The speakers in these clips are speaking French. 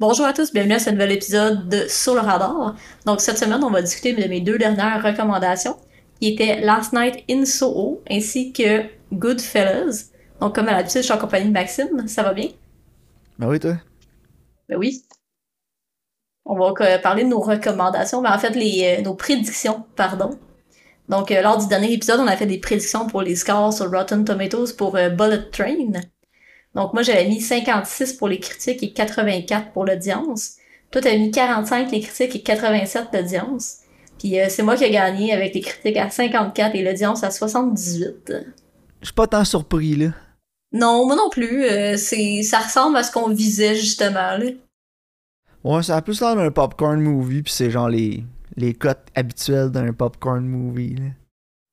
Bonjour à tous, bienvenue à ce nouvel épisode de Sur le radar. Donc cette semaine, on va discuter de mes deux dernières recommandations, qui étaient Last Night in Soho ainsi que Goodfellas. Donc comme à l'habitude, je suis en compagnie de Maxime, ça va bien? Ben oui, toi? Ben oui. On va euh, parler de nos recommandations, mais en fait les, euh, nos prédictions, pardon. Donc euh, lors du dernier épisode, on a fait des prédictions pour les scores sur Rotten Tomatoes pour Bullet Train. Donc moi j'avais mis 56 pour les critiques et 84 pour l'audience. Toi t'avais mis 45 les critiques et 87 l'audience. Puis euh, c'est moi qui ai gagné avec les critiques à 54 et l'audience à 78. Je suis pas tant surpris là. Non, moi non plus. Euh, c'est ça ressemble à ce qu'on visait justement là. Ouais, ça a plus l'air d'un popcorn movie puis c'est genre les les cotes habituelles d'un popcorn movie là.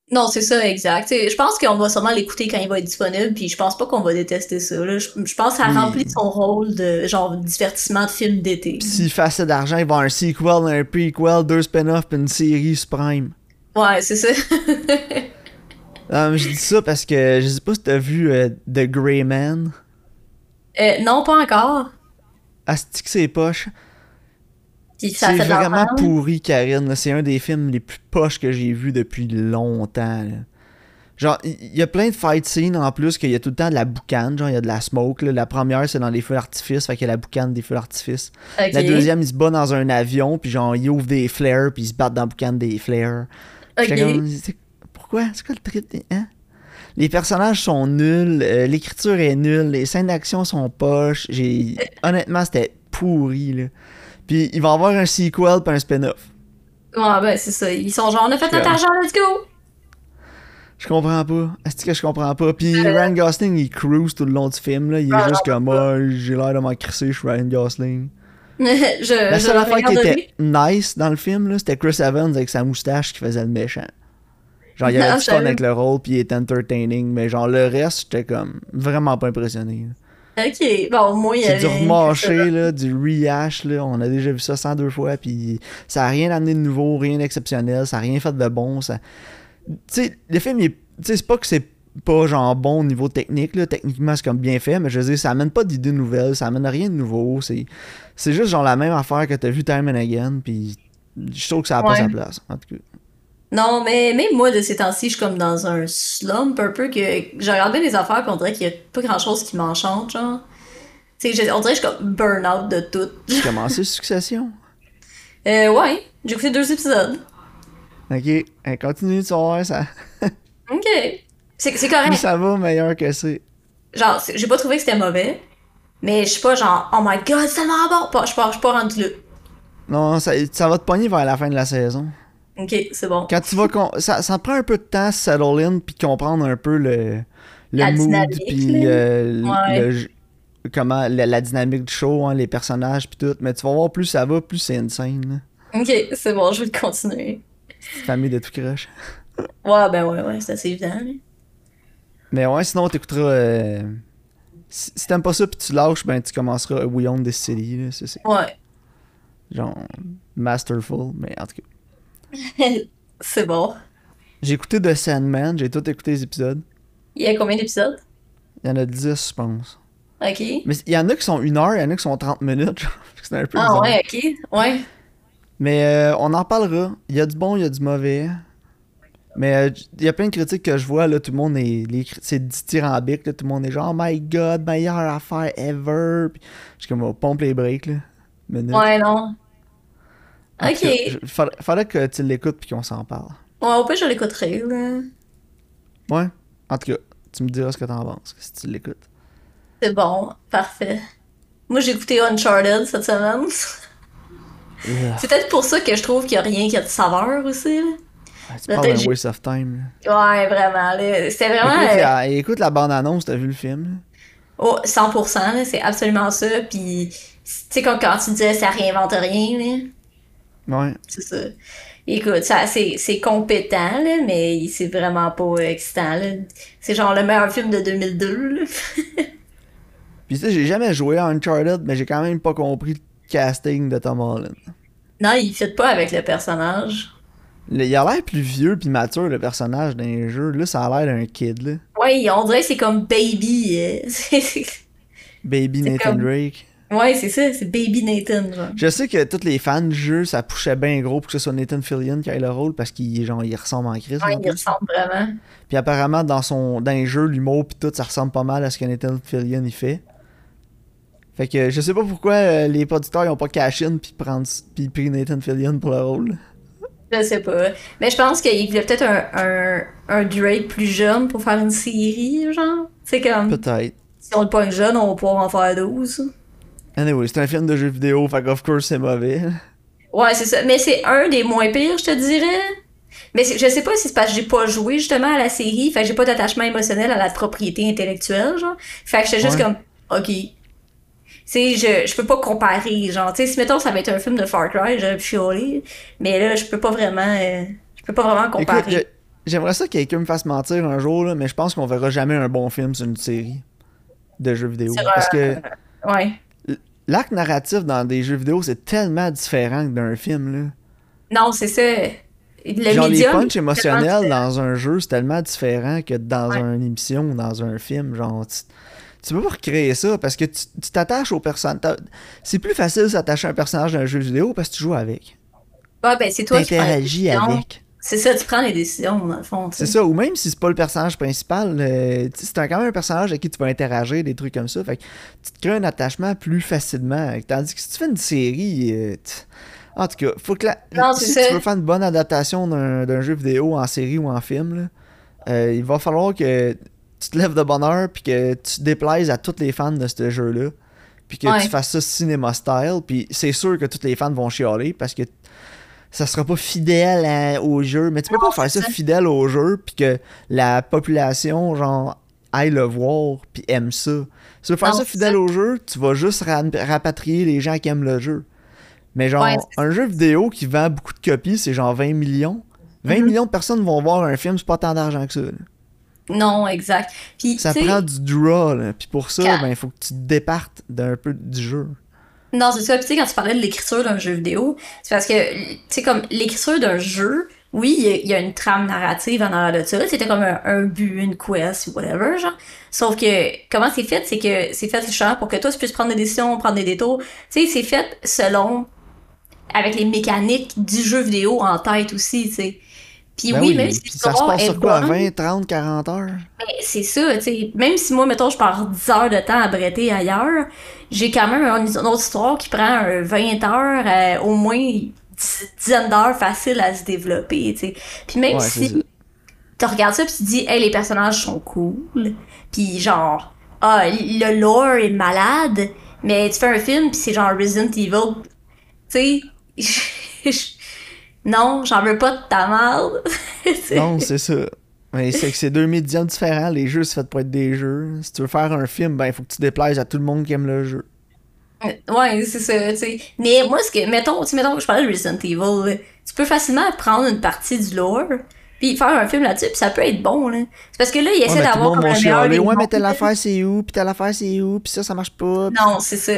Non, c'est ça, exact. je pense qu'on va sûrement l'écouter quand il va être disponible, puis je pense pas qu'on va détester ça. Là. Je, pense que ça remplit son rôle de genre divertissement de film d'été. S'il fait assez d'argent, il va avoir un sequel, un prequel, deux spin-offs, puis une série Supreme. Ouais, c'est ça. je dis ça parce que je sais pas si t'as vu euh, The Grey Man. Euh, non, pas encore. Asti que c'est poche? C'est vraiment pourri, Karine. C'est un des films les plus poches que j'ai vu depuis longtemps. Genre, il y a plein de fight scenes en plus qu'il y a tout le temps de la boucane, genre il y a de la smoke. La première, c'est dans les feux d'artifice, fait qu'il y a la boucane des feux d'artifice. La deuxième, il se bat dans un avion, puis genre, il ouvre des flares, puis il se bat dans la boucane des flares. pourquoi? C'est quoi le trip? Hein? Les personnages sont nuls, euh, l'écriture est nulle, les scènes d'action sont poches. J'ai... Honnêtement, c'était pourri, là. Puis il va y avoir un sequel puis un spin-off. Ouais, ben c'est ça. Ils sont genre, on a fait notre argent, let's go! Je comprends pas. Est-ce que je comprends pas? Puis Ryan Gosling, il cruise tout le long du film. Là. Il est ah, juste comme moi, j'ai l'air de m'en crisser, je suis Ryan Gosling. je, la seule affaire qui était nice dans le film, c'était Chris Evans avec sa moustache qui faisait le méchant. Genre, il y avait du fun avec le rôle, puis il était entertaining, mais genre, le reste, j'étais comme vraiment pas impressionné. Ok, bon, moi, il y avait... C'est du remarché, là, du rehash, là. On a déjà vu ça 102 fois, puis ça a rien amené de nouveau, rien d'exceptionnel, ça a rien fait de bon. Ça... Tu sais, le film, il... c'est pas que c'est pas genre bon au niveau technique, là. Techniquement, c'est comme bien fait, mais je veux dire, ça amène pas d'idées nouvelles, ça amène rien de nouveau. C'est, c'est juste genre la même affaire que t'as vu Time and Again, puis je trouve que ça a pas sa place, en tout cas. Non, mais même moi, de ces temps-ci, je suis comme dans un slump un peu que j'ai regardé les affaires qu'on dirait qu'il y a pas grand-chose qui m'enchante, genre. Tu sais, on dirait que je suis comme burn-out de tout. Tu commencé Succession? Euh, ouais. J'ai écouté deux épisodes. Ok. continue, tu vas ça. ok. C'est correct. ça va meilleur que c'est. Genre, j'ai pas trouvé que c'était mauvais, mais je suis pas genre, oh my god, c'est tellement bon. Je suis pas, pas rendu là. Non, ça, ça va te pogner vers la fin de la saison. Ok, c'est bon. Quand tu vas. Ça, ça prend un peu de temps settle in puis comprendre un peu le, le mood puis euh, le, comment la, dynamique du show, hein, les personnages puis tout. Mais tu vas voir plus ça va, plus c'est insane. Ok, c'est bon, je vais continuer. Famille de tout crush. ouais, ben ouais, ouais, c'est assez évident. Mais ouais, sinon t'écouteras. Euh, si, t'aimes pas ça puis tu lâches, ben tu commenceras We Own This City. Là, c'est, ouais. Genre, masterful, mais en tout cas. c'est bon. J'ai écouté The Sandman, j'ai tout écouté les épisodes. Il y a combien d'épisodes? Il y en a 10, je pense. Ok. Mais il y en a qui sont une heure, il y en a qui sont 30 minutes. c'est un peu Ah ouais, ok. Ouais. Mais euh, on en parlera. Il y a du bon, il y a du mauvais. Mais euh, il y a plein de critiques que je vois, là, tout le monde est. C'est dithyrambique, là, tout le monde est genre, oh my god, meilleure affaire ever. Puis, je suis comme, on pompe les breaks, là. Ouais, non. Ok. fallait, que tu l'écoutes puis qu'on s'en parle. Ouais, au pire, je l'écouterai, là. Ouais. En tout cas, tu me diras ce que t'en penses si tu l'écoutes. C'est bon, parfait. Moi, j'ai écouté Uncharted cette semaine. C'est peut-être pour ça que je trouve qu'il n'y a rien qui a de saveur aussi. Là. c'est pas un waste of time. Ouais, vraiment. C'était vraiment. Écoute, la, écoute la bande-annonce, t'as vu le film? Oh, 100%, c'est absolument ça. Puis, tu sais, quand, quand tu disais ça réinvente rien, là. Ouais. C'est ça. Écoute, ça, c'est, compétent, là, mais c'est vraiment pas excitant. C'est genre le meilleur film de 2002. Puis tu sais, j'ai jamais joué à Uncharted, mais j'ai quand même pas compris le casting de Tom Holland. Non, il fit pas avec le personnage. il a l'air plus vieux puis mature, le personnage d'un jeu. Là, ça a l'air d'un kid, là. Ouais, on dirait que c'est comme Baby. Euh, Baby Nathan Drake. Ouais, c'est ça, c'est Baby Nathan. Genre. Je sais que tous les fans du jeu, ça poussait bien gros pour que ce soit Nathan Fillion qui ait le rôle parce qu'il genre, il ressemble en crise. Ouais, il ressemble vraiment. Puis apparemment, dans, son, dans les jeux, l'humour puis tout, ça ressemble pas mal à ce que Nathan Fillion il fait. Fait que je sais pas pourquoi euh, les producteurs ils ont pas cash in puis prendre puis pris Nathan Fillion pour le rôle. Je sais pas. Mais je pense qu'il voulait peut-être un, un, un, Drake plus jeune pour faire une série, genre. C'est comme. Peut-être. Si on le pointe jeune, on va pouvoir en faire 12. Anyway, c'est un film de jeu vidéo, fait of course c'est mauvais. Ouais, c'est ça. Mais c'est un des moins pires, je te dirais. Mais je sais pas si c'est parce que j'ai pas joué justement à la série, fait que j'ai pas d'attachement émotionnel à la propriété intellectuelle, genre. Fait que j'étais juste comme, ok, sais, je, je peux pas comparer, genre, tu sais, si mettons ça va être un film de Far Cry, pu chialer, mais là, je peux pas vraiment, euh, je peux pas vraiment comparer. J'aimerais ça que quelqu'un me fasse mentir un jour, là, mais je pense qu'on verra jamais un bon film sur une série de jeux vidéo. parce que ouais. L'acte narratif dans des jeux vidéo, c'est tellement différent que d'un film, là. Non, c'est ça. Le Genre, les punchs émotionnels dans un jeu, c'est tellement différent que dans une émission ou dans un film. Genre, tu peux pas recréer ça parce que tu t'attaches au personnage. C'est plus facile de s'attacher à un personnage d'un jeu vidéo parce que tu joues avec. Ouais, ben c'est toi qui interagis avec. C'est ça, tu prends les décisions, dans le fond. C'est ça, ou même si c'est pas le personnage principal, euh, c'est quand même un personnage avec qui tu vas interagir, des trucs comme ça. Fait que tu te crées un attachement plus facilement. Tandis que si tu fais une série. Euh, en tout cas, faut que la... si tu veux faire une bonne adaptation d'un jeu vidéo en série ou en film, euh, il va falloir que tu te lèves de bonne heure puis que tu te déplaises à tous les fans de ce jeu-là. Puis que tu fasses ça cinéma style. Puis c'est sûr que tous les fans vont chialer parce que ça sera pas fidèle au jeu. Mais tu peux pas faire ça, fidèle au jeu puis que la population, genre, aille le voir puis aime ça. Si tu veux faire ça fidèle au jeu, tu vas juste rapatrier les gens qui aiment le jeu. Mais genre, un jeu vidéo qui vend beaucoup de copies, c'est genre 20 millions. 20 mm-hmm. millions de personnes vont voir un film, c'est pas tant d'argent que ça. Non, exact. Puis, ça prend du draw, là. Puis pour ça, ben, il faut que tu te départes d'un peu du jeu. Non, c'est ça. Puis tu sais, quand tu parlais de l'écriture d'un jeu vidéo, c'est parce que, tu sais, comme l'écriture d'un jeu, oui, il y, a une trame narrative en arrière de ça. C'était comme un, but, une quest, whatever, genre. Sauf que, comment c'est fait? C'est que c'est fait justement pour que toi, tu puisses prendre des décisions, prendre des détours. Tu sais, c'est fait selon, avec les mécaniques du jeu vidéo en tête aussi, tu sais. Puis ben oui, même si ça se passe sur quoi, 20, 30, 40 heures? Mais c'est ça, tu sais. Même si moi, mettons, je pars 10 heures de temps à bretter ailleurs, j'ai quand même une, autre histoire qui prend 20 heures, euh, au moins une dizaine d'heures facile à se développer, tu sais. Puis même si tu regardes ça puis tu dis, hey, les personnages sont cool, puis genre, ah, le lore est malade, mais tu fais un film puis c'est genre Resident Evil, tu sais. Non, j'en veux pas de ta merde. non, c'est ça. Mais c'est que c'est deux médias différents. Les jeux, c'est fait pour être des jeux. Si tu veux faire un film, ben, il faut que tu déplaises à tout le monde qui aime le jeu. Euh, ouais, c'est ça, tu sais. Mais moi, ce que, mettons, mettons que je parlais de Resident Evil, tu peux facilement prendre une partie du lore, puis faire un film là-dessus, puis ça peut être bon, là. C'est parce que là, il essaie d'avoir comme un meilleur... Ouais, mais telle affaire, c'est où, puis telle affaire, c'est où, puis ça, ça marche pas. Non, c'est ça.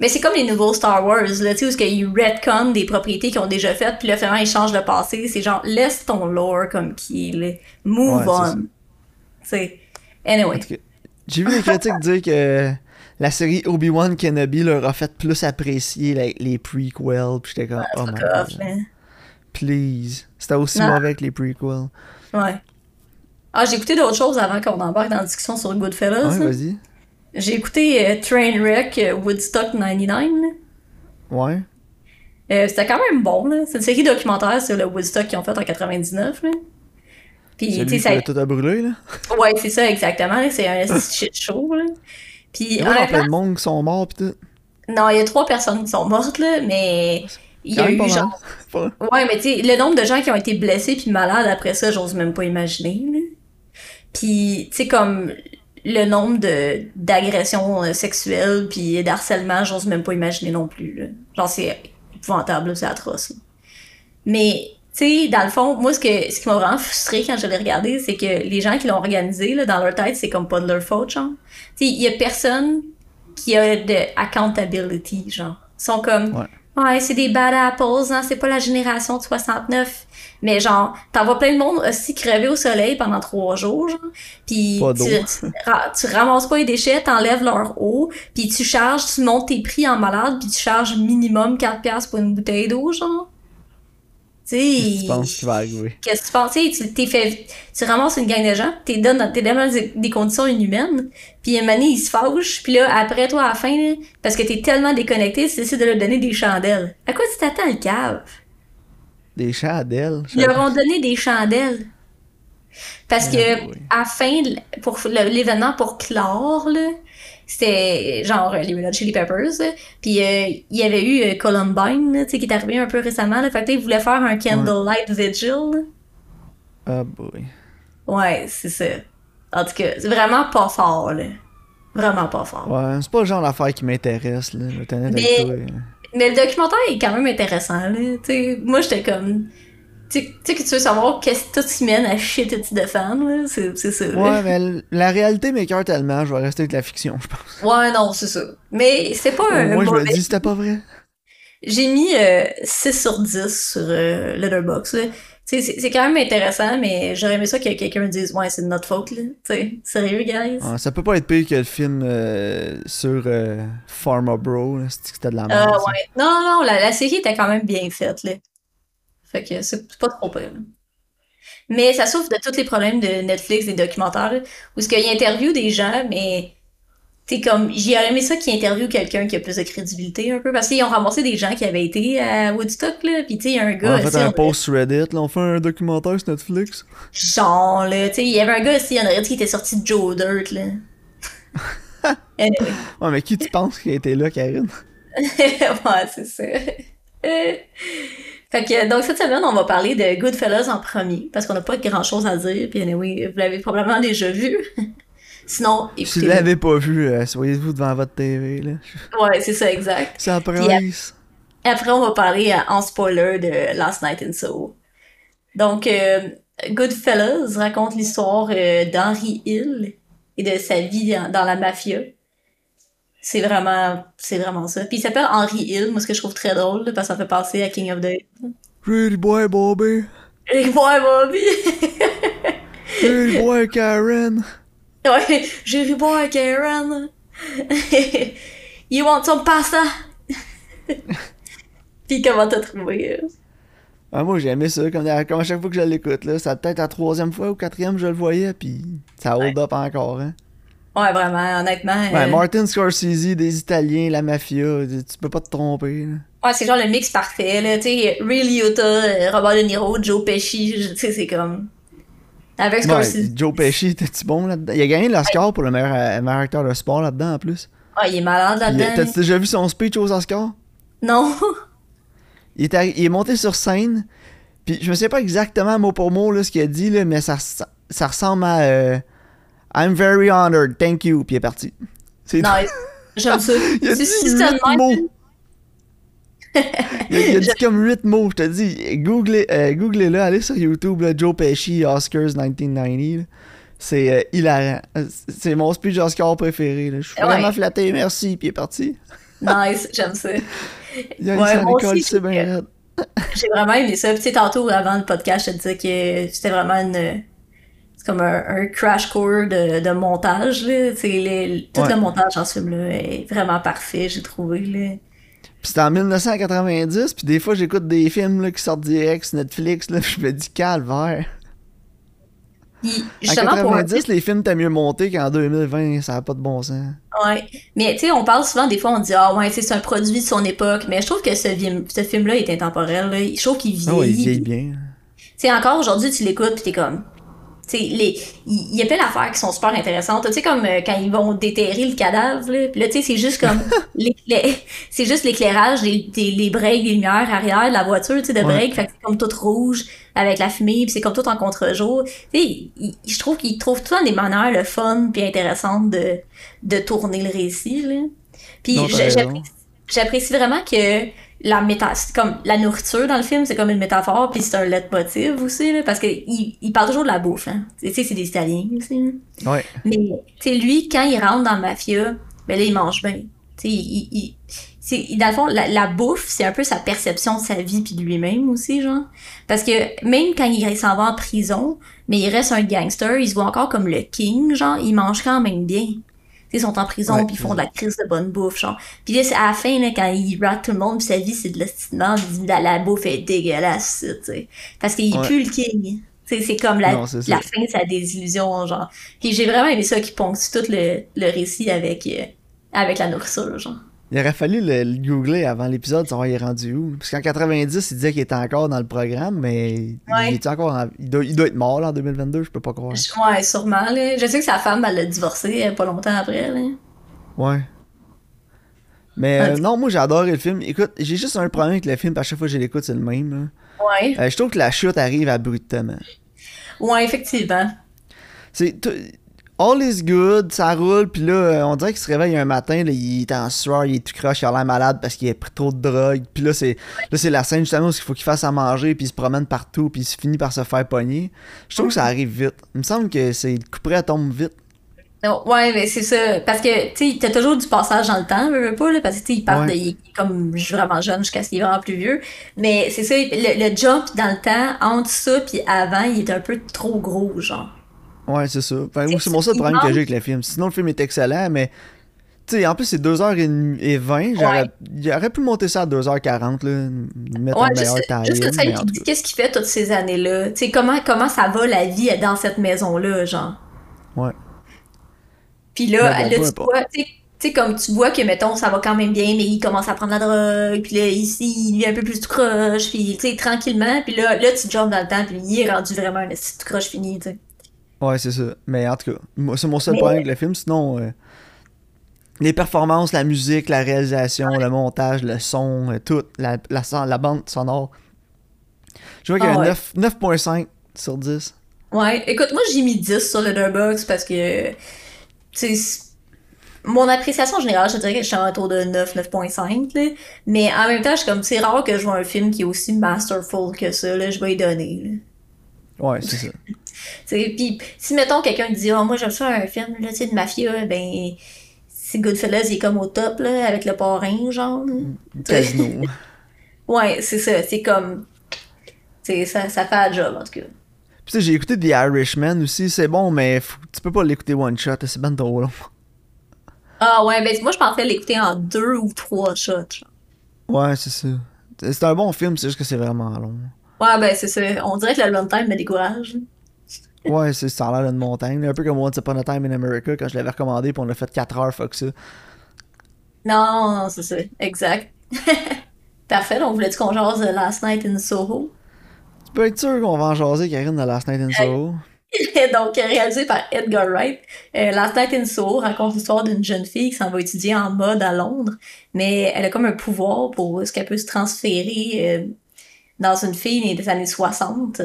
Mais c'est comme les nouveaux Star Wars, là, tu sais, où ils retcon des propriétés qu'ils ont déjà faites, puis là, finalement, ils changent le passé. C'est genre, laisse ton lore comme qui est, là. Move on. Tu sais. Anyway. J'ai vu les critiques dire que la série Obi-Wan Kenobi leur a fait plus apprécier les, les prequels, puis j'étais comme, oh my god. Please. C'était aussi mauvais que les prequels. Ouais. Ah, j'ai écouté d'autres choses avant qu'on embarque dans la discussion sur Goodfellas. Ouais, vas-y. J'ai écouté euh, Trainwreck euh, Woodstock 99. Ouais. Euh, c'était quand même bon, là. C'est une série documentaire sur le Woodstock qu'ils ont fait en 99, là. Puis, tu sais, ça. tout à brûler, là. Ouais, c'est ça, exactement. C'est un shit show, là. Puis, il y a plein de monde qui sont morts, pis tout. Non, il y a trois personnes qui sont mortes, là, mais il y a eu genre. Ouais, mais tu sais, le nombre de gens qui ont été blessés puis malades après ça, j'ose même pas imaginer. Puis, tu sais, comme le nombre de d'agressions euh, sexuelles puis d'harcèlement, j'ose même pas imaginer non plus. Là. Genre, c'est épouvantable, c'est atroce. Mais, tu sais, dans le fond, moi, ce, que, ce qui m'a vraiment frustré quand je l'ai regardé, c'est que les gens qui l'ont organisé, là, dans leur tête, c'est comme pas de leur faute, genre. Tu sais, il y a personne qui a de accountability, genre. Ils sont comme Ouais, c'est des bad apples, hein, c'est pas la génération de 69. Mais genre, t'en vois plein de monde aussi crever au soleil pendant trois jours, genre. Puis tu, tu, ramasses pas les déchets, t'enlèves leur eau, puis tu charges, tu montes tes prix en malade, puis tu charges minimum 4 piastres pour une bouteille d'eau, genre. Qu'est-ce que tu penses qui va arriver? Qu'est-ce que tu penses? Tu, t'es fait, tu ramasses une gang de gens, t'es donnes, t'es dans des conditions inhumaines, puis un moment ils se fâchent, puis là, après toi, à la fin, là, parce que t'es tellement déconnecté, tu décides de leur donner des chandelles. À quoi tu t'attends, le cave? Des chandelles? Ils leur ont donné des chandelles. Parce que, à la fin, pour l'événement pour clore, là, c'était genre les Red Chili Peppers. Puis euh, il y avait eu euh, Columbine, tu sais, qui est arrivé un peu récemment. Là, fait que ils voulaient faire un Candlelight Vigil. Ah boy. Ouais, c'est ça. En tout cas, c'est vraiment pas fort, là. Vraiment pas fort. Ouais, c'est pas le genre d'affaire qui m'intéresse, là. Mais... mais le documentaire est quand même intéressant, là. sais moi, j'étais comme tu sais que tu veux savoir qu'est-ce que tout qui mène à chier tes de fans, c'est ça. Ouais, mais la réalité m'écœure tellement, je vais rester avec la fiction, je pense. Ouais, non, c'est ça. Mais c'est pas un. Moi, je me dis c'était pas vrai. J'ai mis euh, 6 sur 10 sur euh, Letterboxd. C'est quand même intéressant, mais j'aurais aimé ça que quelqu'un me dise Ouais, c'est de notre faute. Là. T'sais, sérieux, guys? ça peut pas être pire que le film euh, sur euh, Pharma Bro. C'était de la merde. Ah ouais. Non, non, la, la série était quand même bien faite. Là. Fait que c'est pas trop pire. Mais ça souffre de tous les problèmes de Netflix, des documentaires, où ce qu'il interview des gens, mais c'est comme j'ai aimé ça qu'ils interviewent quelqu'un qui a plus de crédibilité un peu parce qu'ils ont ramassé des gens qui avaient été à Woodstock là puis tu sais il y a un gars on a fait un post Reddit là on fait un documentaire sur Netflix. Genre là tu sais il y avait un gars aussi en Reddit qui était sorti de Joe Dirt là. Ouais mais qui tu penses qui a été là Karine? Ouais c'est ça Fait que, donc, cette semaine, on va parler de Goodfellas en premier, parce qu'on n'a pas grand chose à dire, puis anyway, vous l'avez probablement déjà vu. Sinon, écoutez. Si vous l'avez pas vu, euh, soyez-vous devant votre TV, là. Ouais, c'est ça, exact. Ça presse. Après, on va parler euh, en spoiler de Last Night in Soho. Donc, euh, Goodfellas raconte l'histoire d'Henry Hill et de sa vie dans la mafia c'est vraiment c'est vraiment ça. Puis il s'appelle Henry Hill moi ce que je trouve très drôle parce que ça fait penser à King of the Pretty boy Bobby. Pretty boy Bobby. Pretty boy Karen. Ouais Pretty boy Karen. You want some pasta? Puis comment t'as trouvé ah, moi j'ai aimé ça comme, à chaque fois que je l'écoute là ça peut-être la troisième fois ou quatrième je le voyais puis ça hold up encore hein Ouais, vraiment, honnêtement. Ouais, euh, Martin Scorsese, des Italiens, la mafia, tu peux pas te tromper. Ouais, c'est genre le mix parfait, là. Tu sais, Ray Liotta, euh, Robert De Niro, Joe Pesci, tu sais, c'est comme. Avec Scorsese. Joe Pesci, t'es-tu bon là-dedans? Il a gagné l'Oscar pour le meilleur, euh, meilleur, acteur de sport là-dedans en plus. Ah, il est malade là-dedans. T'as déjà vu son speech aux Oscars? Non. il, est il est monté sur scène, puis je me sais pas exactement mot pour mot là, ce qu'il a dit, là, mais ça, ça, ressemble à. I'm very honored, thank you, puis il est parti. C'est nice. J'aime ça. il a dit 8 mots. il, a, dit comme 8 mots, je te dis. Googlez, euh, googlez-le, allez sur YouTube, là, Joe Pesci, Oscars 1990. C'est euh, hilarant. C'est mon speech Oscar préféré. Là. Je suis vraiment flatté, merci, puis il est parti. nice, j'aime ça. Il a ouais, l'école, c'est bien J'ai vraiment aimé ça. Tu sais, tantôt, avant le podcast, je te disais que c'était vraiment une c'est comme un, crash course de, de montage. Là. Les, tout le montage en ce film-là est vraiment parfait, j'ai trouvé. Là. Puis c'était en 1990, puis des fois j'écoute des films là, qui sortent direct sur Netflix, là, je me dis calvaire. en 90, les films étaient mieux montés qu'en 2020, ça n'a pas de bon sens. Ouais, mais tu sais, on parle souvent, des fois, on dit Ah ouais, c'est un produit de son époque, mais je trouve que ce, ce film-là est intemporel. Là. Je trouve qu'il vieillit. Ah il vieillit bien. Tu sais, encore aujourd'hui, tu l'écoutes, puis t'es comme il y a plein d'affaires qui sont super intéressantes. Tu sais comme euh, quand ils vont déterrer le cadavre là, là tu sais c'est juste comme c'est juste l'éclairage les, les breaks les lumières arrière de la voiture tu sais de break. Fait que c'est comme tout rouge avec la fumée puis c'est comme tout en contre-jour. Tu sais je trouve qu'ils trouvent tout des manières le fun puis intéressantes de de tourner le récit là. Puis j'apprécie vraiment que la méta comme la nourriture dans le film c'est comme une métaphore puis c'est un leitmotiv aussi là, parce que il, il, parle toujours de la bouffe hein. tu sais c'est des Italiens aussi là. ouais. mais tu lui quand il rentre dans la mafia ben là il mange bien tu sais il, il, dans le fond la, bouffe c'est un peu sa perception de sa vie puis de lui-même aussi genre parce que même quand il s'en va en prison mais il reste un gangster il se voit encore comme le king genre il mange quand même bien ils sont en prison puis ils font de la crise de bonne bouffe genre. Puis là c'est à la fin là quand il rate tout le monde puis sa vie c'est de l'estimement la, la bouffe est dégueulasse tu sais. Parce qu'il est plus le king. C'est comme la, la fin de sa désillusion genre. Puis j'ai vraiment aimé ça qui ponctue tout le, le récit avec euh, avec la nourriture genre il aurait fallu le, googler avant l'épisode, savoir il est rendu où. Parce qu'en 90, il disait qu'il était encore dans le programme, mais il, est encore il, doit, il, doit, être mort là, en 2022, je peux pas croire. Ouais, sûrement. Là. Je sais que sa femme, elle l'a divorcé euh, pas longtemps après. Là. Ouais. Mais euh, non, moi j'ai adoré le film. Écoute, j'ai juste un problème avec le film, à chaque fois que je l'écoute, c'est le même. Ouais. Euh, je trouve que la chute arrive abruptement. Ouais, effectivement. C'est all is good, ça roule, puis là, euh, on dirait qu'il se réveille un matin, là, il est en sueur, il est tout croche, il a l'air malade parce qu'il a pris trop de drogue, puis là, c'est là c'est la scène justement où il faut qu'il fasse à manger, puis il se promène partout, puis il finit par se faire pogner. Je trouve que ça arrive vite. Il me semble que c'est le couperet à tombe vite. Ouais, mais c'est ça. Parce que, tu sais, t'as toujours du passage dans le temps, veux, pas, là, parce que, tu sais, il part de, il est comme vraiment jeune jusqu'à ce qu'il est vraiment plus vieux. Mais c'est ça, le, le, jump dans le temps, entre ça puis avant, il est un peu trop gros, genre. Ouais, c'est ça. c'est mon seul problème que j'ai avec le film. Sinon, le film est excellent, mais. Tu sais, en plus, c'est 2h20. Il aurait pu monter ça à 2h40, là. Mettre ouais, un meilleur. Juste que ça, il dit qu'est-ce qu'il fait toutes ces années-là. Tu sais, comment, comment ça va la vie dans cette maison-là, genre. Ouais. Puis là, là tu vois, tu sais, comme tu vois que, mettons, ça va quand même bien, mais il commence à prendre la drogue, puis là, ici, il est un peu plus tout croche, puis, tu sais, tranquillement, puis là, là, tu jumps dans le temps, puis il est rendu vraiment un tout croche fini, tu sais. Ouais, c'est ça. Mais en tout cas, c'est mon seul problème avec le film. Sinon, euh, les performances, la musique, la réalisation, le montage, le son, euh, tout, la, la, bande sonore. Je vois qu'il y a ah 9.5 sur 10. Ouais, écoute, moi j'ai mis 10 sur Letterboxd parce que, mon appréciation générale, je dirais que je suis autour de 9, 9.5, mais en même temps, je comme, c'est rare que je vois un film qui est aussi masterful que ça, là, je vais y donner. Ouais, c'est ça. Puis si, mettons, quelqu'un dit oh, moi, j'aime ça un film là, de mafia, ben, c'est Goodfellas, il est comme au top, là, avec le parrain, genre. Casino. ouais, c'est ça. C'est comme. Ça, ça fait un job, en tout cas. Puis j'ai écouté The Irishman aussi, c'est bon, mais tu peux pas l'écouter one shot, c'est ben trop long. Ah ouais, ben moi je pensais l'écouter en deux ou trois shots. Ouais, c'est ça. C'est un bon film, c'est juste que c'est vraiment long. Ouais, ben c'est ça. On dirait que le long time me décourage. Ouais, c'est ça a l'air d'une montagne. Un peu comme Once Upon a Time in America quand je l'avais recommandé puis on l'a fait 4 heures, fuck ça. Non, c'est ça. Exact. Parfait, on voulait-tu qu'on jase Last Night in Soho? Tu peux être sûr qu'on va en jaser, Karine, de Last Night in Soho. Donc, réalisé par Edgar Wright, euh, Last Night in Soho raconte l'histoire d'une jeune fille qui s'en va étudier en mode à Londres, mais elle a comme un pouvoir pour ce qu'elle peut se transférer euh, dans une fille des années 60.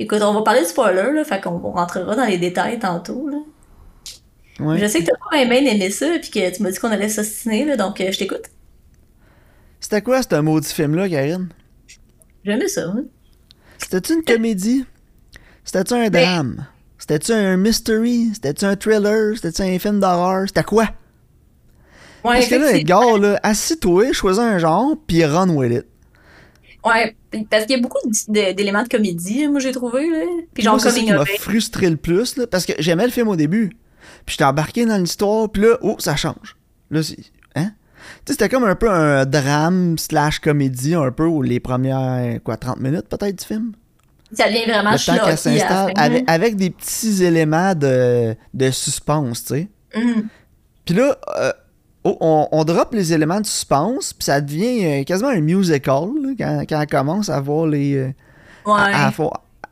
Écoute, on va parler de spoiler, là, fait qu'on rentrera dans les détails tantôt. Là. Je sais que t'as pas bien aimé ça, puis que tu m'as dit qu'on allait s'ostiner, donc euh, je t'écoute. C'était quoi ce maudit film-là, Karine? J'aimais ça, oui. C'était-tu une comédie? C'était-tu un ben- drame? C'était-tu un mystery? C'était-tu un thriller? C'était-tu un film d'horreur? C'était quoi? Ouais, Parce que là, Edgar, là, assis-toi, choisis un genre, puis run with it. Ouais, parce qu'il y a beaucoup d'éléments de comédie, moi, j'ai trouvé. Là. Puis genre, comme ça qui m'a frustré le plus, là, parce que j'aimais le film au début. Puis j'étais embarqué dans l'histoire, puis là, oh, ça change. Là, c'est. Hein? Tu sais, c'était comme un peu un drame slash comédie, un peu, les premières, quoi, 30 minutes peut-être du film? Ça devient vraiment le temps qu'elle s'installe, avec, avec, des petits éléments de, de suspense, tu sais. Mm. Puis là, euh, Oh, on, on drop les éléments de suspense, puis ça devient euh, quasiment un musical quand, quand, elle commence à voir les. Euh, à,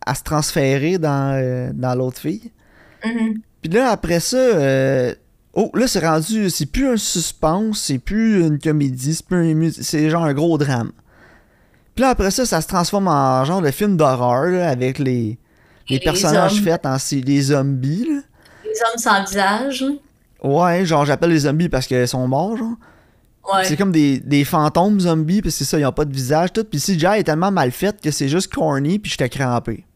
à, se transférer dans, euh, dans l'autre fille. Mm-hmm. Puis là, après ça, oh, là, c'est rendu. C'est plus un suspense, c'est plus une comédie, c'est plus un C'est genre un gros drame. Puis là, après ça, ça se transforme en genre de film d'horreur avec les, les, personnages faits en les zombies. Là. Les hommes sans visage. Ouais, genre j'appelle les zombies parce qu'ils sont morts, genre. Ouais. C'est comme des, des, fantômes zombies, puis c'est ça, ils ont pas de visage, tout. Puis CGI est tellement mal fait que c'est juste corny, puis j'étais crampé.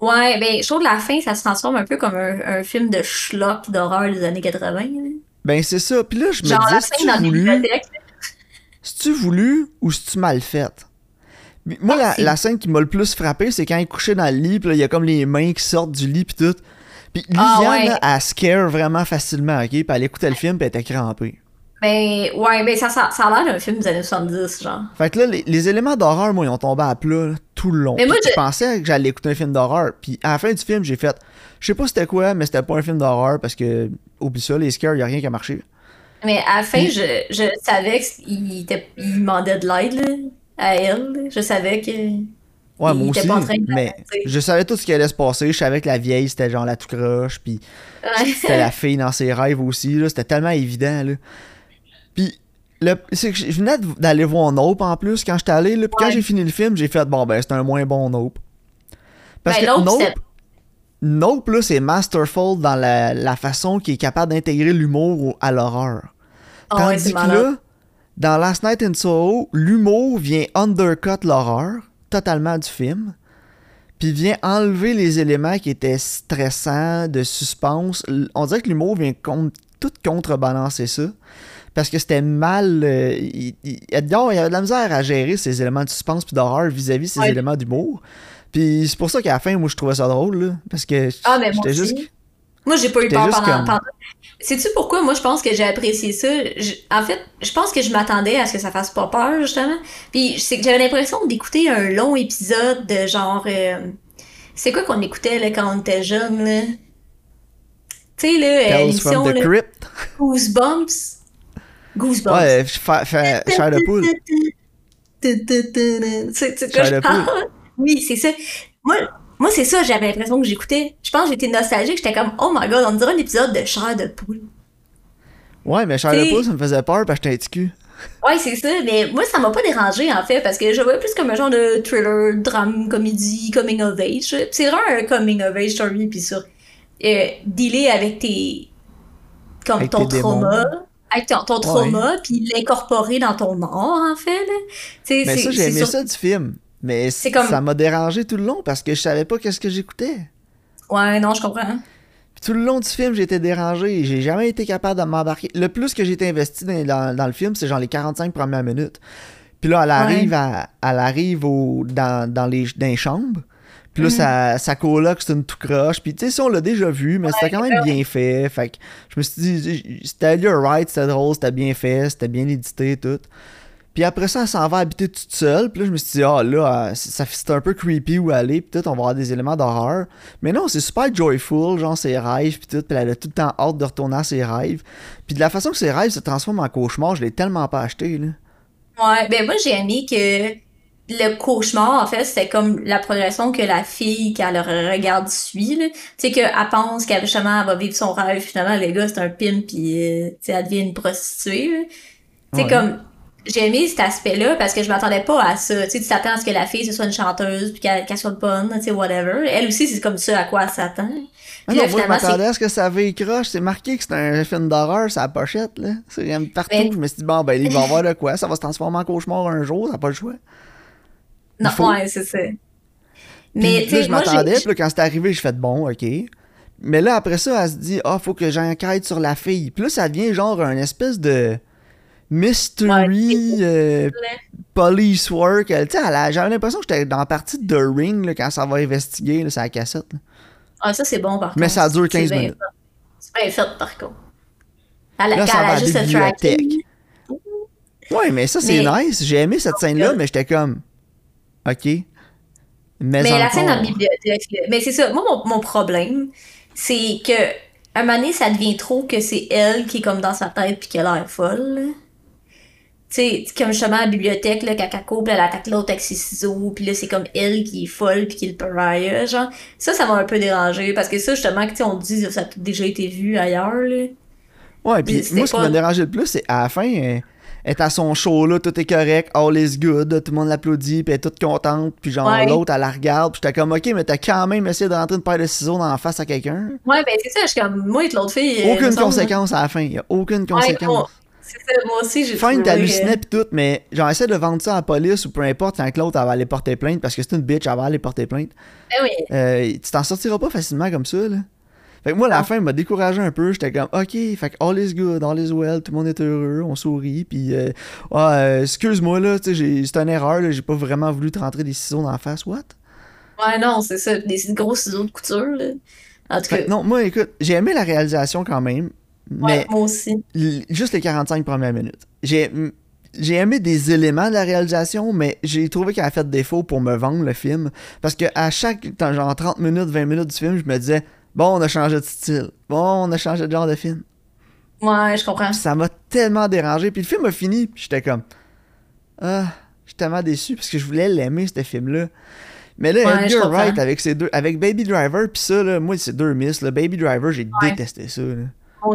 Ouais, ben, je trouve que la fin, ça se transforme un peu comme un, un film de schlock d'horreur des années 80. Ben, c'est ça. Puis là, je me dis, si tu voulu... c'est-tu voulu ou c'est-tu mal fait? Moi, la, la, scène qui m'a le plus frappé, c'est quand il est couché dans le lit, pis là, il y a comme les mains qui sortent du lit, pis tout. Pis ah, Liliane, elle scare vraiment facilement, ok? Pis elle écoutait le film, pis elle était crampée. Ben, ouais, ben ça, ça, ça a l'air d'un film des années 70, genre. Fait que là, les, éléments d'horreur, moi, ils ont tombé à plat tout le long. Mais moi, je... pensais que j'allais écouter un film d'horreur. Puis à la fin du film, j'ai fait. Je sais pas c'était quoi, mais c'était pas un film d'horreur parce que, oublie ça, les scares, y a rien qui a marché. Mais à la fin, je, je savais qu'il il demandait de l'aide, à elle. Je savais que. Ouais, moi aussi, mais je savais tout ce qui allait se passer. Je savais que la vieille, c'était genre la tout croche, puis c'était la fille dans ses rêves aussi. C'était tellement évident. Là. Puis, le, c'est que je venais d'aller voir Nope en plus quand j'étais allé. Là, puis quand j'ai fini le film, j'ai fait bon, ben, c'est un moins bon Nope. Parce ben, que Nope, Nope, là, c'est masterful dans la, la façon qu'il est capable d'intégrer l'humour à l'horreur. Oh, Tandis que là, dans Last Night in Soho, l'humour vient undercut l'horreur totalement du film, puis vient enlever les éléments qui étaient stressants, de suspense. On dirait que l'humour vient tout contrebalancer ça. Parce que c'était mal. Euh, il, y avait de la misère à gérer ces éléments de suspense puis d'horreur vis-à-vis ces éléments d'humour. Puis c'est pour ça qu'à la fin, moi, je trouvais ça drôle, là, Parce que ah, mais moi juste. Moi, j'ai pas eu peur pendant. pendant... Sais-tu pourquoi moi je pense que j'ai apprécié ça? En fait, je pense que je m'attendais à ce que ça fasse pas peur, justement. Puis c'est que j'avais l'impression d'écouter un long épisode de genre. Euh, c'est quoi qu'on écoutait là, quand on était jeune, là? Tu sais, là, euh, l'émission. Goosebumps. Goosebumps. Ouais, chair de poule. C'est quoi je parle? Oui, c'est ça. Moi, moi, c'est ça, j'avais l'impression que j'écoutais. Je pense que j'étais nostalgique, j'étais comme, oh my god, on dirait un épisode de Chair de poule. Ouais, mais Chair de poule, ça me faisait peur parce que j'étais un cul. Ouais, c'est ça, mais moi, ça m'a pas dérangé, en fait, parce que je voyais plus comme un genre de thriller, drame, comédie, coming of age. C'est vraiment un coming of age story, puis ça. Euh, dealer avec tes. comme ton trauma. Avec ton, ton trauma, puis l'incorporer dans ton art, en fait. Là. mais ça, j'ai aimé ça du film. Mais ça m'a dérangé tout le long parce que je savais pas qu'est-ce que j'écoutais. Ouais, non, je comprends. Puis tout le long du film, j'étais dérangé. J'ai jamais été capable de m'embarquer. Le plus que j'ai été investi dans, le film, c'est genre les 45 premières minutes. Puis là, elle arrive, elle arrive au, dans, dans, les, dans chambres. Puis là, mm ça, ça coloc, c'est une tout croche. Puis tu sais, ça, on l'a déjà vu, mais c'était quand même bien fait. Fait que je me suis dit, c'était right, c'était drôle, c'était bien fait, c'était bien édité, tout. Puis après ça, elle s'en va habiter toute seule. Puis là, je me suis dit, ah là, ça c'est un peu creepy où aller. Puis tout, on va avoir des éléments d'horreur. Mais non, c'est super joyful, genre ses rêves. Puis tout. Puis elle a tout le temps hâte de retourner à ses rêves. Puis de la façon que ses rêves se transforment en cauchemar, je l'ai tellement pas acheté, là. Ouais, ben moi, j'ai aimé que le cauchemar, en fait, c'est comme la progression que la fille, quand elle regarde suit, là. Tu sais, qu'elle pense qu'elle, justement, elle va vivre son rêve. Finalement, le gars, c'est un pimp. Puis, euh, elle devient une prostituée, Tu sais, comme j'ai aimé cet aspect-là parce que je m'attendais pas à ça. Tu sais, tu t'attends à ce que la fille ce soit une chanteuse puis qu'elle soit bonne, tu sais, whatever. Elle aussi, c'est comme ça à quoi elle s'attend. Ah non, moi, je m'attendais à ce que ça croche. C'est marqué que c'est un film d'horreur, la pochette, là. C'est partout. Je me suis dit, bon, ben, il va voir de quoi? Ça va se transformer en cauchemar un jour, ça n'a pas le choix. Non, ouais, c'est ça. Mais, tu sais, je m'attendais, puis quand c'est arrivé, j'ai fait, bon, ok. Mais là, après ça, elle se dit, ah, faut que j'enquête sur la fille. Puis là, ça devient genre un espèce de mystery euh, police work. J'avais l'impression que j'étais dans la partie de The Ring là, quand ça va investiguer, c'est la cassette. Ah, ça c'est bon par contre. Mais ça dure 15 minutes. C'est bien fait par contre. Elle, là, ça va a juste le. Ouais, mais ça c'est nice. J'ai aimé cette scène-là, mais j'étais comme. Ok. Mais, mais la scène dans la bibliothèque, mais c'est ça. Moi, mon, mon problème, c'est que un moment donné, ça devient trop que c'est elle qui est comme dans sa tête puis qu'elle a l'air folle tu sais, comme justement à la bibliothèque, là, quand elle elle attaque l'autre avec ses ciseaux, puis là, c'est comme elle qui est folle, puis qui est le pariah, genre. Ça, ça m'a un peu dérangé, parce que ça, justement, que, on dit, ça a déjà été vu ailleurs, là. Ouais, puis moi, ce qui m'a dérangé le plus, c'est à la fin, elle est à son show, là, tout est correct, all is good, tout le monde l'applaudit, puis elle est toute contente, puis genre, l'autre, elle la regarde, puis j'étais comme, ok, mais t'as quand même essayé de rentrer une paire de ciseaux dans la face à quelqu'un. Ouais, ben c'est ça, je suis comme, moi et l'autre fille. Aucune conséquence à la fin, y a aucune conséquence moi aussi, j'ai Fine, t'hallucinais pis tout, mais genre, essaie de vendre ça à la police ou peu importe, tant que l'autre, elle va aller porter plainte parce que c'est une bitch, elle va aller porter plainte. Ben oui. Euh, tu t'en sortiras pas facilement comme ça, là. Fait que moi, la fin m'a découragé un peu. J'étais comme, OK, fait que all is good, all is well, tout le monde est heureux, on sourit. Puis, euh, euh excuse-moi, là, c'est une erreur, j'ai pas vraiment voulu te rentrer des ciseaux dans la face. What? Ouais, non, c'est ça, des gros ciseaux de couture, là. En tout cas. non, moi, écoute, j'ai aimé la réalisation quand même. Mais moi aussi. Juste les 45 premières minutes. J'ai j'ai aimé des éléments de la réalisation, mais j'ai trouvé qu'elle a fait défaut pour me vendre le film. Parce que à chaque genre 30 minutes, 20 minutes du film, je me disais Bon, on a changé de style. Bon, on a changé de genre de film. Ouais, je comprends. ça m'a tellement dérangé. Puis le film a fini, puis j'étais comme Ah, j'étais tellement déçu parce que je voulais l'aimer, ce film-là. Mais là, Edgar Wright avec ses deux, avec Baby Driver, puis ça, là, moi, c'est deux miss. Le Baby Driver, j'ai détesté ça.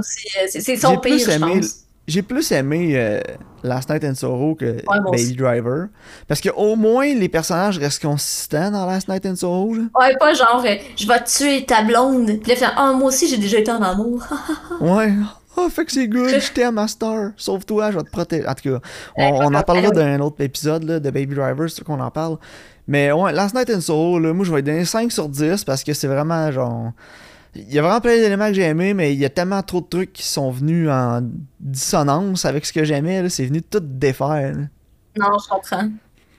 C'est son pire, je pense j'ai plus aimé euh, Last Night in Sorrow que Baby Driver. Parce que au moins les personnages restent consistants dans Last Night in Sorrow. Ouais, pas genre euh, je vais tuer ta blonde. Puis là, oh, moi aussi j'ai déjà été en amour. ouais. Oh, fait que c'est good, je t'aime, ma star. Sauf toi, je vais te protéger. En tout cas, on, en parlera d'un autre épisode là, de Baby Driver, c'est sûr qu'on en parle. Mais ouais, Last Night in Soho, là, moi je vais donner 5 sur 10 parce que c'est vraiment genre. Il y a vraiment plein d'éléments que j'ai aimés, mais il y a tellement trop de trucs qui sont venus en dissonance avec ce que j'aimais. C'est venu tout défaire. Non, je comprends.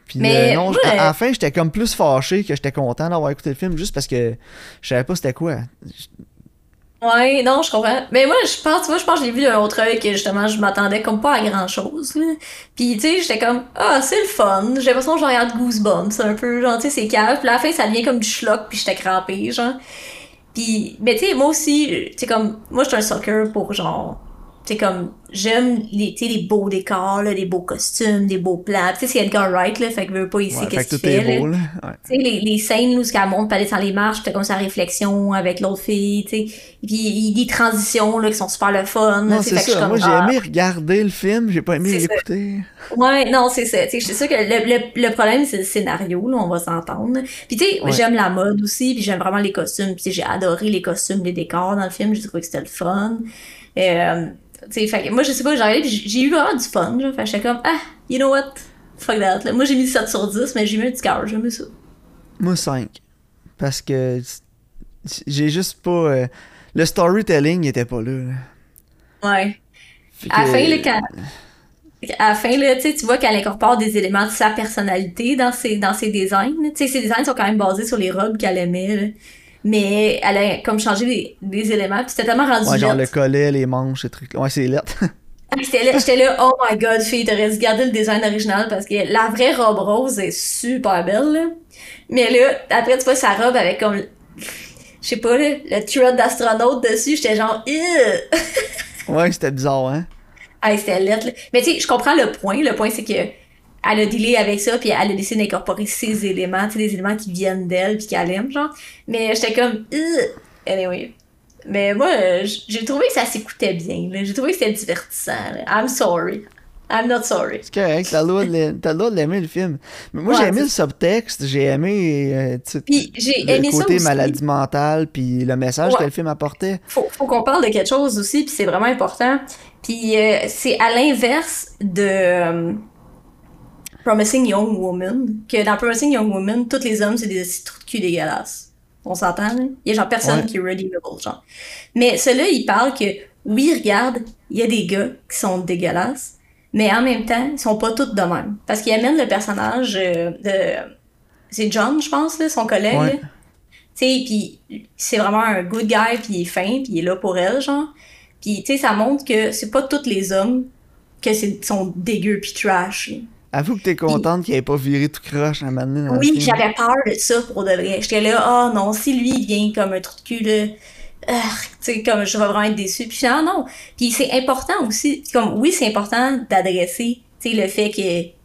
Puis mais euh, non, à, la fin, j'étais comme plus fâché que j'étais content d'avoir écouté le film juste parce que je savais pas c'était quoi. Ouais, non, je comprends. Mais moi, je pense, tu vois, je pense que je l'ai vu d'un autre œil que justement, je m'attendais comme pas à grand chose. Puis, tu sais, j'étais comme, ah, c'est le fun. J'ai l'impression que je regarde Goosebumps un peu, genre, tu sais, c'est calme. Puis à la fin, ça devient comme du schlock, puis j'étais crampé, genre. Puis, mais tu sais, moi aussi, tu comme, moi, je un soccer pour genre, sais, comme, j'aime les, les beaux décors, là, les beaux costumes, des beaux plats. Tu sais, c'est Edgar Wright, là, fait que je veux pas ici qu'est-ce qu'il fait. Beau, là. Tu sais, les, les scènes où elle monte, aller dans les marches, t'as comme sa réflexion avec l'autre fille, tu sais. Puis il y a des transitions, là, qui sont super le fun. Non, c'est ça. Moi, j'ai ah. aimé regarder le film, j'ai pas aimé l'écouter. Ouais, non, c'est ça. Tu sais, je suis sûre que le, le, problème, c'est le scénario, là, on va s'entendre. Puis tu sais, j'aime la mode aussi, puis j'aime vraiment les costumes. Puis j'ai adoré les costumes, les décors dans le film, j'ai trouvé que c'était le fun. Euh, fait, moi, je sais pas, j'ai eu vraiment du fun. Genre, fait j'étais comme, ah, you know what? Fuck that. Là. Moi, j'ai mis 7 sur 10, mais j'ai mis un petit cœur, j'ai mis ça. Moi, 5. Parce que j'ai juste pas. Euh, le storytelling était pas là. Ouais. À la fin, là, quand. À la fin, là, tu vois qu'elle incorpore des éléments de sa personnalité dans ses, dans ses designs. Tu sais, ses designs sont quand même basés sur les robes qu'elle aimait. Là mais elle a comme changé des, éléments, puis c'était tellement rendu Ouais, genre le collet, les manches, ces trucs Ouais, c'est lettre. Ah, j'étais là, oh my god, fille, t'aurais dû garder le design original parce que la vraie robe rose est super belle, là. Mais là, après, tu vois sa robe avec comme, je sais pas, là, le thread d'astronaute dessus, j'étais genre, ouais, c'était bizarre, hein. Ah, c'était lettre, Mais tu sais, je comprends le point. Le point, c'est que elle a dealé avec ça, puis elle a décidé d'incorporer ces éléments, tu sais, des éléments qui viennent d'elle, puis qu'elle aime, genre. Mais j'étais comme, anyway. Mais moi, j'ai trouvé que ça s'écoutait bien, j'ai trouvé que c'était divertissant. I'm sorry. I'm not sorry. C'est correct, t'as le droit de l'aimer le film. Mais moi, j'ai aimé le subtexte, j'ai aimé euh, le côté maladie mentale, puis le message que le film apportait. Faut, faut qu'on parle de quelque chose aussi, puis c'est vraiment important. Puis euh, c'est à l'inverse de... Promising Young Woman, que dans Promising Young Woman, tous les hommes, c'est des trous de cul dégueulasses. On s'entend, là? Il y a genre personne qui est redeemable, genre. Mais celui-là, il parle que, oui, regarde, il y a des gars qui sont dégueulasses, mais en même temps, ils sont pas tous de même. Parce qu'il amène le personnage euh, de... C'est John, je pense, là, son collègue, Tu sais, puis c'est vraiment un good guy, puis il est fin, puis il est là pour elle, genre. Puis, tu sais, ça montre que c'est pas tous les hommes que sont dégueux puis trash. Avoue que t'es contente qu'il ait pas viré tout croche à un moment donné. Oui, j'avais peur de ça pour de vrai. J'étais là, oh non, si lui il vient comme un trou de cul, là, tu sais, comme je vais vraiment être déçue. Puis non, non. Puis c'est important aussi, comme oui, c'est important d'adresser, tu sais, le fait que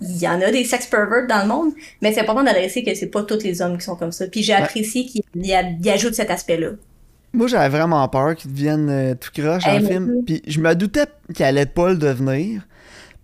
il y en a des sex perverts dans le monde, mais c'est important d'adresser que c'est pas tous les hommes qui sont comme ça. Puis j'ai apprécié qu'il ajoute cet aspect-là. Moi, j'avais vraiment peur qu'il devienne euh, tout croche dans le film. Puis je me doutais qu'il allait pas le devenir.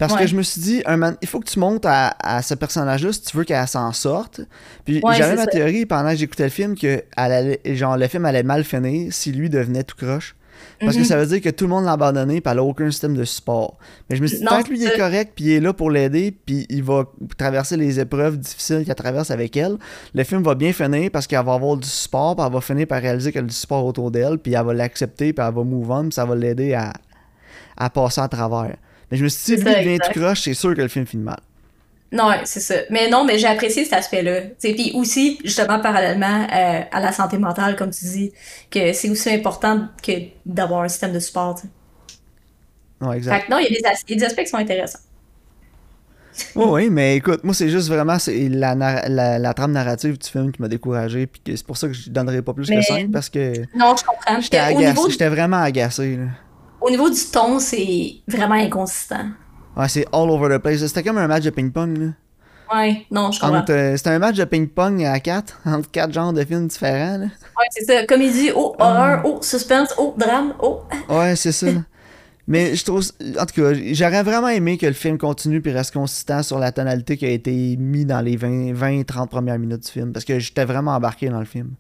Parce que je me suis dit, un il faut que tu montes à, ce personnage-là si tu veux qu'elle s'en sorte. Puis j'avais ma théorie pendant que j'écoutais le film que allait, genre, le film allait mal finir si lui devenait tout croche. Parce que mhm. ça veut dire que tout le monde l'a abandonné, puis elle a aucun système de support. Mais je me suis dit, tant que lui est correct, puis il est là pour l'aider, puis il va traverser les épreuves difficiles qu'elle traverse avec elle, le film va bien finir parce qu'elle va avoir du support, puis elle va finir par réaliser qu'elle a du support autour d'elle, puis elle va l'accepter, puis elle va move on, puis ça va l'aider à, à passer à travers. Mais je me suis dit, si lui il vient tout croche, c'est sûr que le film finit mal. Non, c'est ça. Mais non, mais j'ai apprécié cet aspect-là. Puis aussi, justement, parallèlement euh, à la santé mentale, comme tu dis, que c'est aussi important que d'avoir un système de support. Non, exact. Fait que non, il y, a des aspects qui sont intéressants. oui, oui, mais écoute, moi, c'est juste vraiment la, la, la, trame narrative du film qui m'a découragé, puis c'est pour ça que je donnerai pas plus que 5, parce que... Non, je comprends. J'étais vraiment agacé. Là. Au niveau du ton, c'est vraiment inconsistant. Ouais, c'est all over the place. C'était comme un match de ping-pong, là. Ouais, non, je comprends. Euh, c'était un match de ping-pong à quatre, entre quatre genres de films différents, là. Ouais, c'est ça. Comédie, oh, horreur, oh, suspense, oh, drame, oh. Ouais, c'est ça. Mais je trouve. En tout cas, j'aurais vraiment aimé que le film continue puis reste consistant sur la tonalité qui a été mise dans les 20-30 premières minutes du film. Parce que j'étais vraiment embarqué dans le film.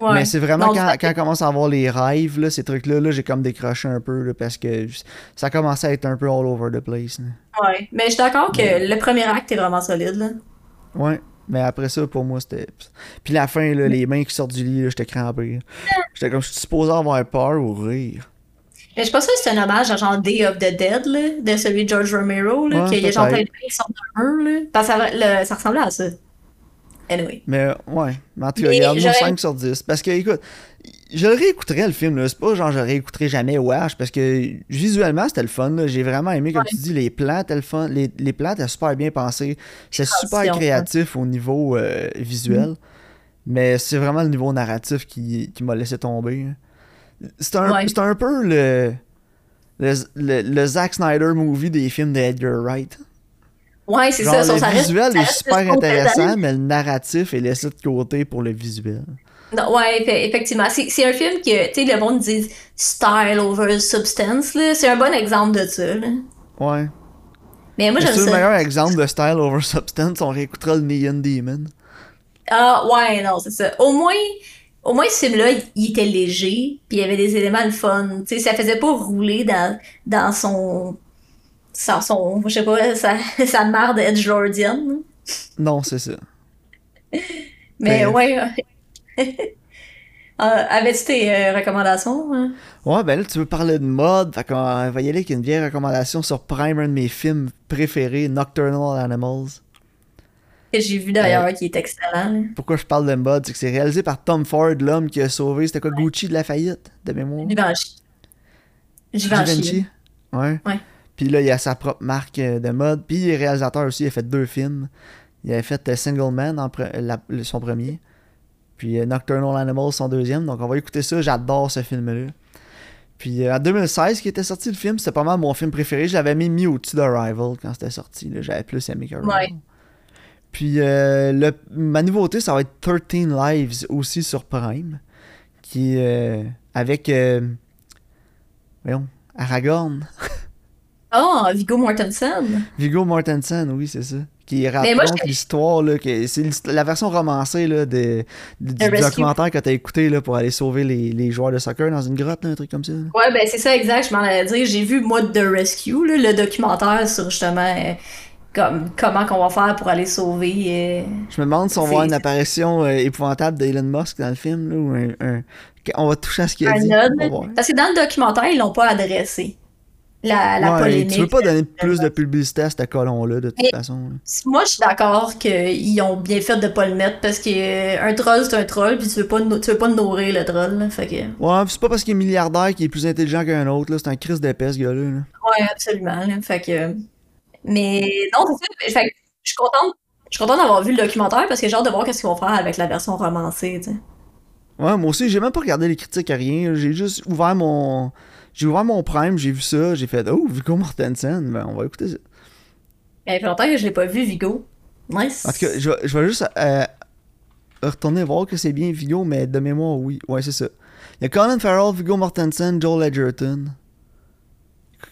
Mais c'est vraiment quand, quand on commence à avoir les rêves, là, ces trucs-là, -là, j'ai comme décroché un peu parce que ça commence à être un peu all over the place. Ouais, mais je suis d'accord que le premier acte est vraiment solide. Là. Ouais, mais après ça, pour moi, c'était. Puis la fin, là, les mains qui sortent du lit, j'étais crampé. J'étais comme, je suis supposé avoir peur ou rire. Mais je pense que c'est un hommage à genre Day of the Dead, là, de celui de George Romero, là, qu'il y a genre plein de mains qui sortent d'un mur. Là. Parce que ça, ça ressemblait à ça. Mais ouais, mais en tout cas, regarde, 5 sur 10. Parce que, écoute, je le réécouterais le film, c'est pas genre je réécouterais jamais Wash, parce que visuellement c'était le fun, j'ai vraiment aimé, comme tu dis, les plans le fun, les, les plans étaient super bien pensés, c'est super créatif au niveau euh, visuel, mm. mais c'est vraiment le niveau narratif qui, qui m'a laissé tomber. C'est un, un peu le, le, le, Zack Snyder movie des films d'Edgar Wright. Ouais, c'est ça. Le visuel est super intéressant, mais le narratif est laissé de côté pour le visuel. Non, ouais, effectivement. C'est un film que, tu sais, le monde dit style over substance, là. C'est un bon exemple de ça, là. Ouais. Mais moi, j'aime ça. C'est le meilleur exemple de style over substance, on réécoutera le Neon Demon. Ah, ouais, non, c'est ça. Au moins, au moins, ce film-là, il était léger, puis il y avait des éléments de fun. Tu sais, ça faisait pas rouler dans, dans son sans son, je sais pas, sa, sa mère d'Edge Lordian. Non, c'est ça. Mais ben, ouais. Euh, avais-tu tes euh, recommandations? Hein? Ouais, ben là, tu veux parler de mode. Fait qu'on va y aller avec une vieille recommandation sur Prime, un de mes films préférés, Nocturnal Animals. Que j'ai vu d'ailleurs, euh, qui est excellent. Pourquoi je parle de mode? C'est que c'est réalisé par Tom Ford, l'homme qui a sauvé, c'était quoi, Gucci de la faillite, de mémoire? Givenchy. Givenchy? Ouais. Ouais. Puis là, il a sa propre marque euh, de mode. Puis il est réalisateur aussi, il a fait deux films. Il a fait euh, Single Man, en son premier. Puis euh, Nocturnal Animals, son deuxième. Donc on va écouter ça. J'adore ce film-là. Puis en 2016, qui était sorti le film, c'était pas mal mon film préféré. Je l'avais mis, mis au-dessus d'Arrival quand c'était sorti. J'avais plus aimé qu'Arrival. Puis le, ma nouveauté, ça va être 13 Lives aussi sur Prime. Qui avec. voyons, Aragorn. Oh, Vigo Mortensen. Vigo Mortensen, oui, c'est ça. Qui raconte l'histoire, là, c'est la version romancée là, de, du documentaire que t'as écouté là, pour aller sauver les, les, joueurs de soccer dans une grotte, un truc comme ça. Ouais, ben c'est ça, exact, je m'en allais dire. J'ai vu Mode de Rescue, là, le documentaire sur justement euh, comme, comment qu'on va faire pour aller sauver. Euh, je me demande si on va voir une apparition euh, épouvantable d'Elon Musk dans le film, là, ou un, on va toucher à ce qu'il a dit. Parce que dans le documentaire, ils l'ont pas adressé la, la polémique. Tu veux pas donner plus de publicité à ce colon-là, de toute façon. Moi, je suis d'accord qu'ils ont bien fait de pas le mettre parce qu'un troll, c'est un troll, puis tu veux pas, tu veux pas nourrir le troll. fait que... Ouais, c'est pas parce qu'il est milliardaire qu'il est plus intelligent qu'un autre, c'est un Chris d'épais, ce gars-là. Ouais, absolument. fait que... Mais non, c'est ça. Fait je suis contente. Je suis contente d'avoir vu le documentaire parce que j'ai hâte de voir qu'est-ce qu'ils vont faire avec la version romancée, tu sais. Ouais, moi aussi, j'ai même pas regardé les critiques à rien. J'ai juste ouvert mon j'ai ouvert mon Prime, j'ai vu ça, j'ai fait Oh, Vigo Mortensen, ben on va écouter ça. Il y a longtemps que je l'ai pas vu, Vigo. Nice. En tout cas, je, vais, juste euh, retourner voir que c'est bien Vigo, mais de mémoire, oui. Ouais, c'est ça. Il y a Colin Farrell, Vigo Mortensen, Joel Edgerton.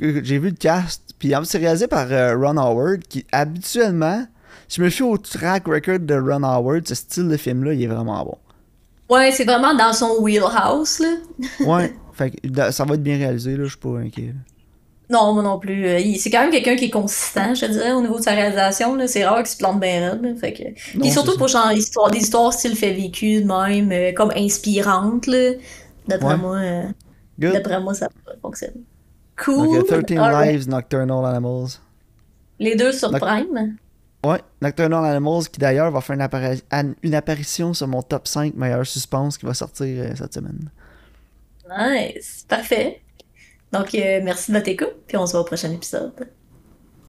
J'ai vu le cast. Puis c'est réalisé par euh, Ron Howard, qui habituellement, si je me fie au track record de Ron Howard, ce style de film-là, il est vraiment bon. Ouais, c'est vraiment dans son wheelhouse, là. ouais. Fait ça va être bien réalisé, là, je suis pas inquiet. Non, moi non plus. Euh, c'est quand même quelqu'un qui est consistant, je dirais, au niveau de sa réalisation. C'est rare qu'il se plante bien raide. Fait que... Puis surtout pour genre histoire, des histoires style fait vécu même, euh, comme. D'après moi, euh, d'après moi, ça fonctionne. Cool. Donc, 13 Lives, Nocturnal Animals. Les deux sur Prime? Ouais, Nocturnal Animals qui d'ailleurs va faire une, apparition sur mon top 5 meilleurs suspense qui va sortir cette semaine. Nice, parfait. Donc, euh, merci de votre écoute, puis on se voit au prochain épisode.